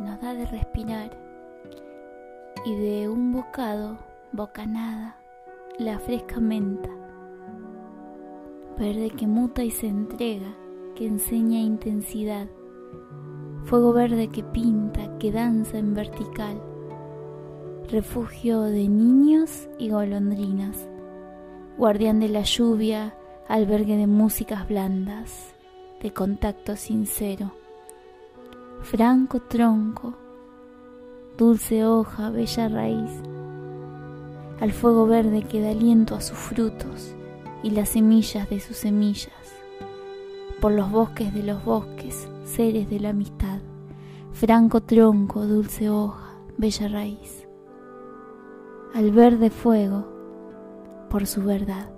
da de respirar. Y de un bocado, bocanada, la fresca menta, verde que muta y se entrega, que enseña intensidad, fuego verde que pinta, que danza en vertical, refugio de niños y golondrinas, guardián de la lluvia, albergue de músicas blandas, de contacto sincero, franco tronco, dulce hoja, bella raíz, al fuego verde que da aliento a sus frutos y las semillas de sus semillas, por los bosques de los bosques, seres de la amistad, franco tronco, dulce hoja, bella raíz, al verde fuego, por su verdad.